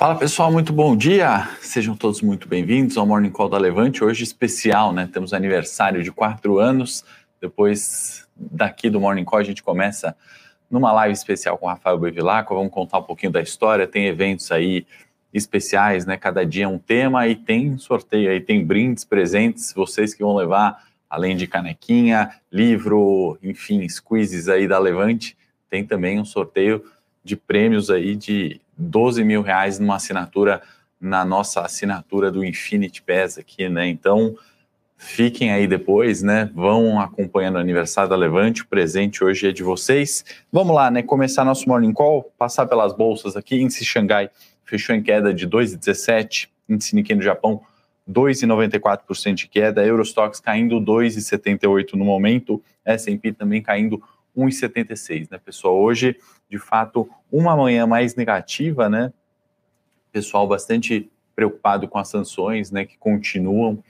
Fala pessoal, muito bom dia! Sejam todos muito bem-vindos ao Morning Call da Levante. Hoje especial, né? Temos aniversário de quatro anos. Depois daqui do Morning Call a gente começa numa live especial com o Rafael Bevilacqua. Vamos contar um pouquinho da história. Tem eventos aí especiais, né? Cada dia um tema e tem sorteio aí, tem brindes, presentes. Vocês que vão levar, além de canequinha, livro, enfim, squeezes aí da Levante, tem também um sorteio de prêmios aí de 12 mil reais numa assinatura, na nossa assinatura do Infinity Pass aqui, né? Então, fiquem aí depois, né? Vão acompanhando o aniversário da Levante, o presente hoje é de vocês. Vamos lá, né? Começar nosso Morning Call, passar pelas bolsas aqui. Índice Xangai fechou em queda de 2,17, índice Nikkei no Japão 2,94% de queda, Eurostox caindo 2,78 no momento, S&P também caindo 1,76, né, pessoal? Hoje, de fato, uma manhã mais negativa, né? Pessoal bastante preocupado com as sanções, né, que continuam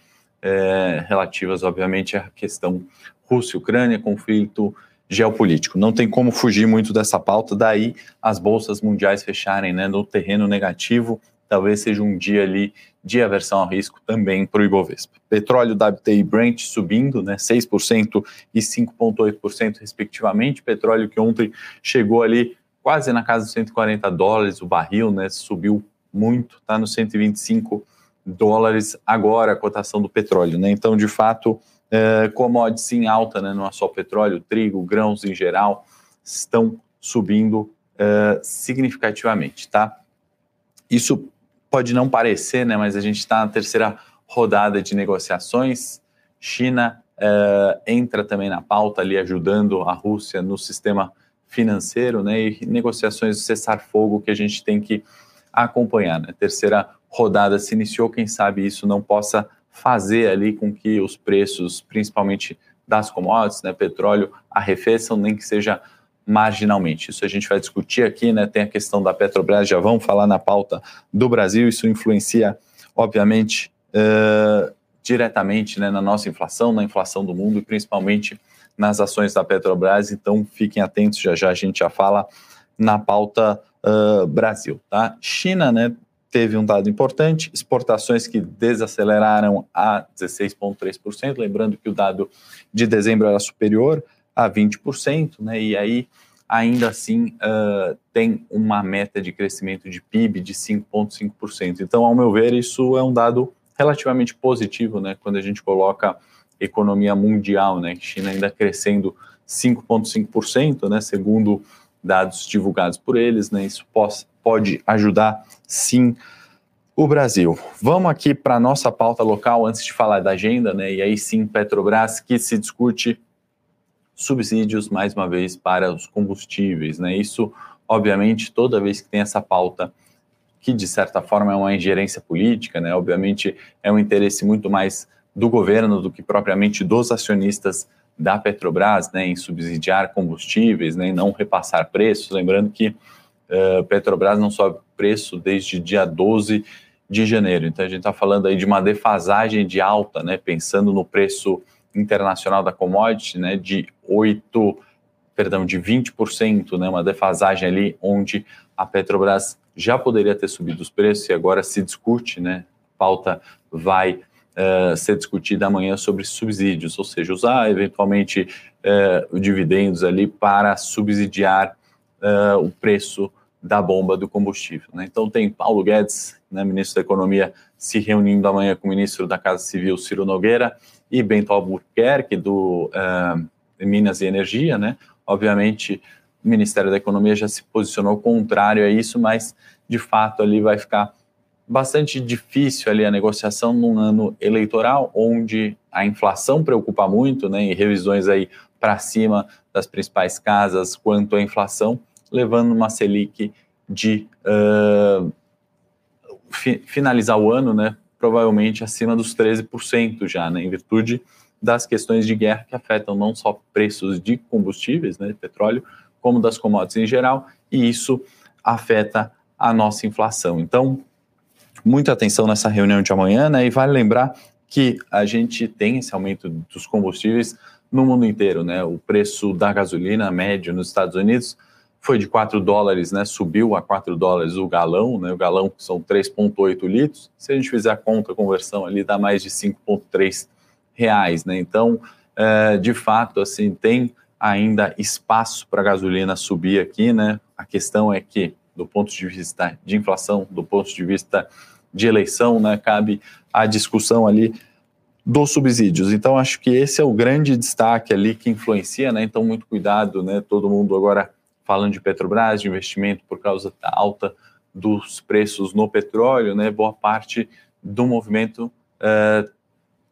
é, relativas, obviamente, à questão Rússia-Ucrânia, conflito geopolítico. Não tem como fugir muito dessa pauta, daí as bolsas mundiais fecharem né, no terreno negativo, talvez seja um dia ali de aversão ao risco também para o Ibovespa. Petróleo WTI Brent subindo, né, 6% e 5,8% respectivamente. Petróleo que ontem chegou ali quase na casa dos 140 dólares o barril, né, subiu muito, está nos 125 dólares agora a cotação do petróleo. Né? Então, de fato, é, commodities em alta, né, não é só petróleo, trigo, grãos em geral, estão subindo é, significativamente, tá? Isso pode não parecer, né, mas a gente está na terceira rodada de negociações. China é, entra também na pauta ali, ajudando a Rússia no sistema financeiro, né, e negociações de cessar-fogo que a gente tem que acompanhar. Né? Terceira rodada se iniciou, quem sabe isso não possa fazer ali com que os preços, principalmente das commodities, né, petróleo, arrefeçam, nem que seja marginalmente. Isso a gente vai discutir aqui, né? Tem a questão da Petrobras, já vamos falar na pauta do Brasil, isso influencia, obviamente, uh, diretamente né, na nossa inflação, na inflação do mundo e principalmente nas ações da Petrobras. Então fiquem atentos, já já a gente já fala na pauta uh, Brasil, tá? China, né? teve um dado importante, exportações que desaceleraram a 16,3%, lembrando que o dado de dezembro era superior a 20%, né, e aí ainda assim uh, tem uma meta de crescimento de PIB de 5,5%. Então, ao meu ver, isso é um dado relativamente positivo, né, quando a gente coloca economia mundial, né, China ainda crescendo 5,5%, né, segundo dados divulgados por eles, né, isso pode ajudar sim o Brasil. Vamos aqui para a nossa pauta local antes de falar da agenda, né? E aí sim, Petrobras, que se discute subsídios, mais uma vez, para os combustíveis, né? Isso, obviamente, toda vez que tem essa pauta, que de certa forma é uma ingerência política, né? Obviamente, é um interesse muito mais do governo do que propriamente dos acionistas da Petrobras, né? Em subsidiar combustíveis, né? E não repassar preços. Lembrando que uh, Petrobras não sobe preço desde dia 12 de janeiro. Então a gente está falando aí de uma defasagem de alta, né? Pensando no preço internacional da commodity, né? De 8, perdão, de 20%, né? Uma defasagem ali onde a Petrobras já poderia ter subido os preços e agora se discute, né? Pauta vai Uh, ser discutida amanhã sobre subsídios, ou seja, usar eventualmente uh, dividendos ali para subsidiar uh, o preço da bomba do combustível. Né? Então tem Paulo Guedes, né, ministro da Economia, se reunindo amanhã com o ministro da Casa Civil, Ciro Nogueira, e Bento Albuquerque, do uh, Minas e Energia. Né? Obviamente, o Ministério da Economia já se posicionou contrário a isso, mas, de fato, ali vai ficar bastante difícil ali a negociação num ano eleitoral, onde a inflação preocupa muito, né, e revisões aí para cima das principais casas quanto à inflação, levando uma Selic de uh, fi, finalizar o ano, né, provavelmente acima dos 13% já, né, em virtude das questões de guerra que afetam não só preços de combustíveis, né, de petróleo, como das commodities em geral, e isso afeta a nossa inflação. Então, muita atenção nessa reunião de amanhã, né, e vale lembrar que a gente tem esse aumento dos combustíveis no mundo inteiro, né? O preço da gasolina médio nos Estados Unidos foi de 4 dólares, né? Subiu a 4 dólares o galão, né? O galão são 3,8 litros. Se a gente fizer a conta, a conversão ali, dá mais de 5,3 reais, né? Então, é, de fato, assim, tem ainda espaço para a gasolina subir aqui, né? A questão é que, do ponto de vista de inflação, do ponto de vista de eleição, né? Cabe a discussão ali dos subsídios. Então, acho que esse é o grande destaque ali que influencia, né? Então, muito cuidado, né? Todo mundo agora falando de Petrobras, de investimento por causa da alta dos preços no petróleo, né? Boa parte do movimento uh,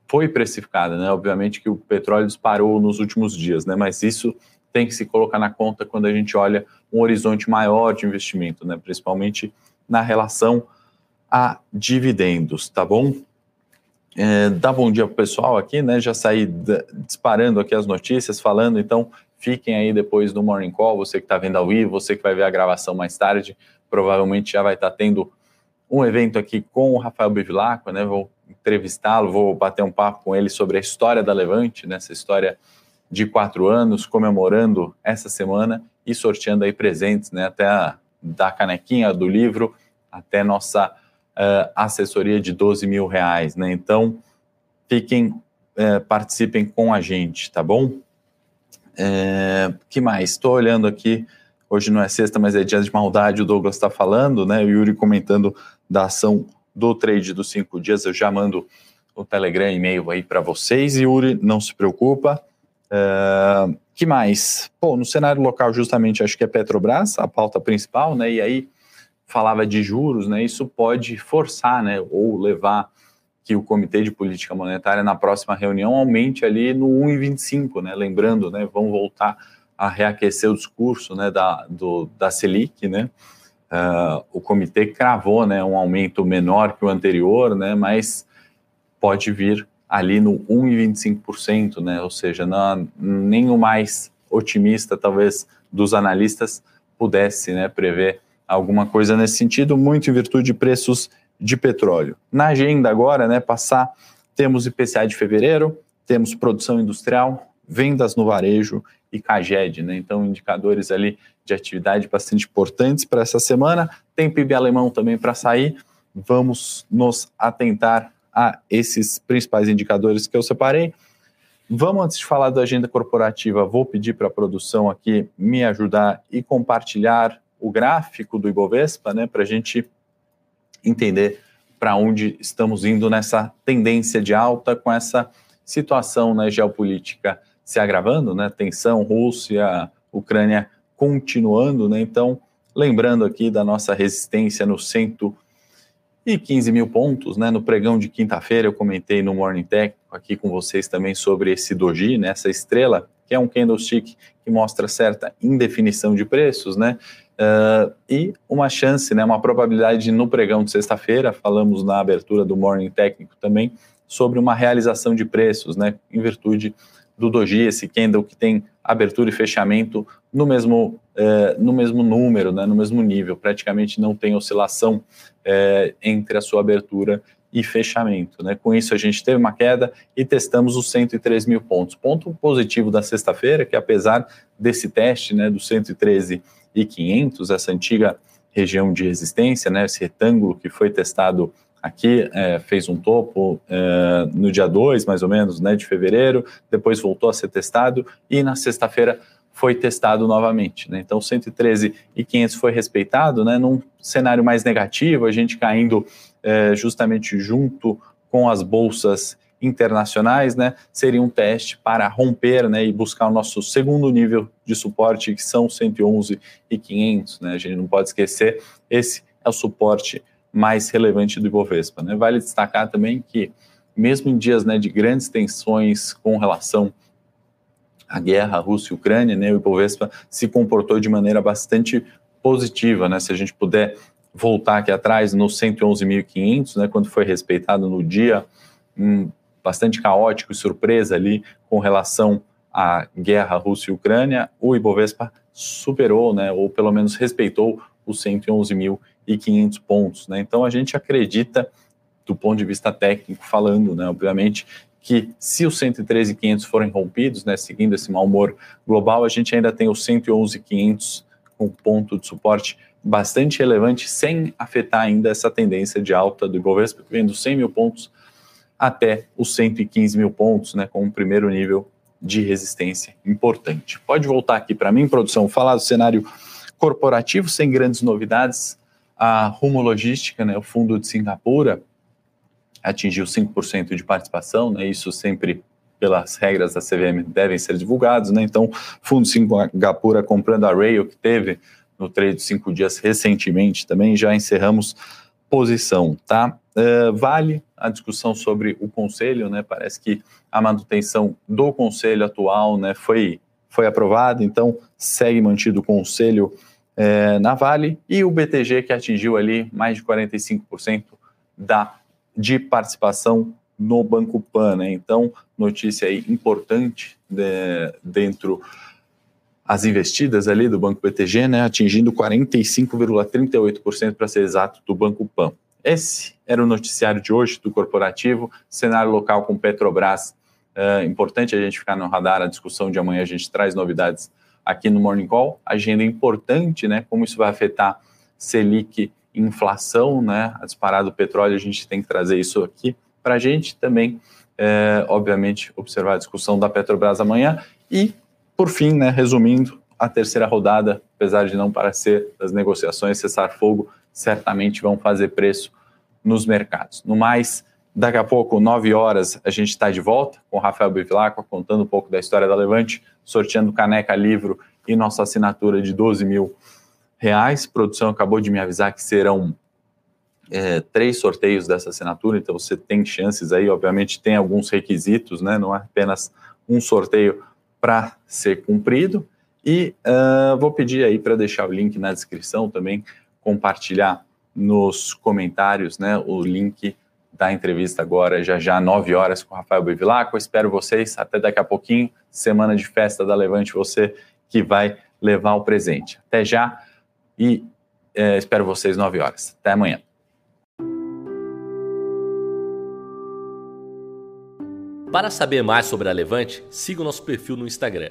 foi precificada, né? Obviamente que o petróleo disparou nos últimos dias, né? Mas isso tem que se colocar na conta quando a gente olha um horizonte maior de investimento, né? Principalmente na relação a dividendos, tá bom? É, dá bom dia para o pessoal aqui, né? Já saí disparando aqui as notícias, falando, então fiquem aí depois do Morning Call, você que está vendo ao vivo, você que vai ver a gravação mais tarde, provavelmente já vai estar tá tendo um evento aqui com o Rafael Bevilacqua, né? Vou entrevistá-lo, vou bater um papo com ele sobre a história da Levante, nessa né? história de quatro anos, comemorando essa semana e sorteando aí presentes, né? Até a, da canequinha do livro, até nossa uh, assessoria de 12 mil reais, né? Então, fiquem, uh, participem com a gente, tá bom? É, que mais? Estou olhando aqui, hoje não é sexta, mas é dia de maldade, o Douglas está falando, né? O Yuri comentando da ação do trade dos cinco dias, eu já mando o Telegram e-mail aí para vocês, Yuri, não se preocupa. É, que mais? Pô, no cenário local, justamente, acho que é Petrobras, a pauta principal, né? E aí falava de juros, né? Isso pode forçar, né? Ou levar que o Comitê de Política Monetária na próxima reunião aumente ali no 1,25, né? Lembrando, né? Vão voltar a reaquecer o discurso, né? Da, do, da Selic, né? Uh, o comitê cravou, né? Um aumento menor que o anterior, né? Mas pode vir ali no 1,25%, né? Ou seja, não, nem o mais otimista, talvez, dos analistas pudesse, né? Prever alguma coisa nesse sentido, muito em virtude de preços de petróleo. Na agenda agora, né, passar, temos IPCA de fevereiro, temos produção industrial, vendas no varejo e CAGED, né? Então, indicadores ali de atividade bastante importantes para essa semana. Tem PIB alemão também para sair. Vamos nos atentar a esses principais indicadores que eu separei. Vamos, antes de falar da agenda corporativa, vou pedir para a produção aqui me ajudar e compartilhar o gráfico do Ibovespa, né, para a gente entender para onde estamos indo nessa tendência de alta com essa situação né, geopolítica se agravando, né, tensão Rússia, Ucrânia continuando, né, então lembrando aqui da nossa resistência no 115 mil pontos, né, no pregão de quinta-feira eu comentei no Morning Técnico aqui com vocês também sobre esse doji, né, essa estrela, que é um candlestick que mostra certa indefinição de preços, né, Uh, e uma chance, né, uma probabilidade no pregão de sexta-feira, falamos na abertura do Morning Técnico também, sobre uma realização de preços, né, em virtude do doji, esse candle que tem abertura e fechamento no mesmo, uh, no mesmo número, né, no mesmo nível, praticamente não tem oscilação uh, entre a sua abertura e fechamento. Né? Com isso, a gente teve uma queda e testamos os 103 mil pontos. Ponto positivo da sexta-feira, que apesar desse teste né, do 113 e 500, essa antiga região de resistência, né, esse retângulo que foi testado aqui, é, fez um topo é, no dia 2, mais ou menos, né, de fevereiro, depois voltou a ser testado e na sexta-feira foi testado novamente. Né? Então, 113 e 500 foi respeitado, né, num cenário mais negativo, a gente caindo é, justamente junto com as bolsas internacionais, né, seria um teste para romper, né, e buscar o nosso segundo nível de suporte, que são 111 e 500, né, a gente não pode esquecer, esse é o suporte mais relevante do Ibovespa, né, vale destacar também que mesmo em dias, né, de grandes tensões com relação à guerra Rússia e Ucrânia, né, o Ibovespa se comportou de maneira bastante positiva, né, se a gente puder voltar aqui atrás no 111.500, né, quando foi respeitado no dia, bastante caótico e surpresa ali com relação à guerra Rússia e Ucrânia, o Ibovespa superou, né, ou pelo menos respeitou os 111.500 pontos. Né? Então a gente acredita, do ponto de vista técnico falando, né, obviamente, que se os 113.500 forem rompidos, né, seguindo esse mau humor global, a gente ainda tem os 111.500 com ponto de suporte bastante relevante, sem afetar ainda essa tendência de alta do Ibovespa, que vem dos 100 mil pontos até os 115 mil pontos, né, com o primeiro nível de resistência importante. Pode voltar aqui para mim, produção, falar do cenário corporativo, sem grandes novidades. A Rumo Logística, né, o fundo de Singapura, atingiu 5% de participação, né, isso sempre pelas regras da CVM devem ser divulgados, né, então fundo de Singapura comprando a Rail, que teve no trade de cinco dias recentemente também, já encerramos posição, tá? Uh, vale a discussão sobre o conselho, né? Parece que a manutenção do conselho atual, né, foi, foi aprovada, então segue mantido o conselho é, na Vale e o BTG que atingiu ali mais de 45% da, de participação no Banco Pan, né? Então, notícia aí importante de, dentro as investidas ali do Banco BTG, né, atingindo 45,38% para ser exato do Banco Pan. Esse era o noticiário de hoje do corporativo, cenário local com Petrobras. É importante a gente ficar no radar, a discussão de amanhã a gente traz novidades aqui no Morning Call. Agenda importante, né? Como isso vai afetar Selic, inflação, né? A disparada do petróleo, a gente tem que trazer isso aqui para a gente também, é, obviamente, observar a discussão da Petrobras amanhã e por fim, né, resumindo, a terceira rodada, apesar de não parecer das negociações cessar fogo, certamente vão fazer preço nos mercados. No mais, daqui a pouco, 9 horas, a gente está de volta com o Rafael Bivilacqua, contando um pouco da história da Levante, sorteando caneca, livro e nossa assinatura de 12 mil reais. A produção acabou de me avisar que serão é, três sorteios dessa assinatura, então você tem chances aí, obviamente tem alguns requisitos, né? Não é apenas um sorteio para ser cumprido. E uh, vou pedir aí para deixar o link na descrição também, compartilhar nos comentários né, o link da entrevista agora, já já, 9 horas, com o Rafael Bevilacqua. Espero vocês até daqui a pouquinho, semana de festa da Levante, você que vai levar o presente. Até já e é, espero vocês 9 horas. Até amanhã. Para saber mais sobre a Levante, siga o nosso perfil no Instagram,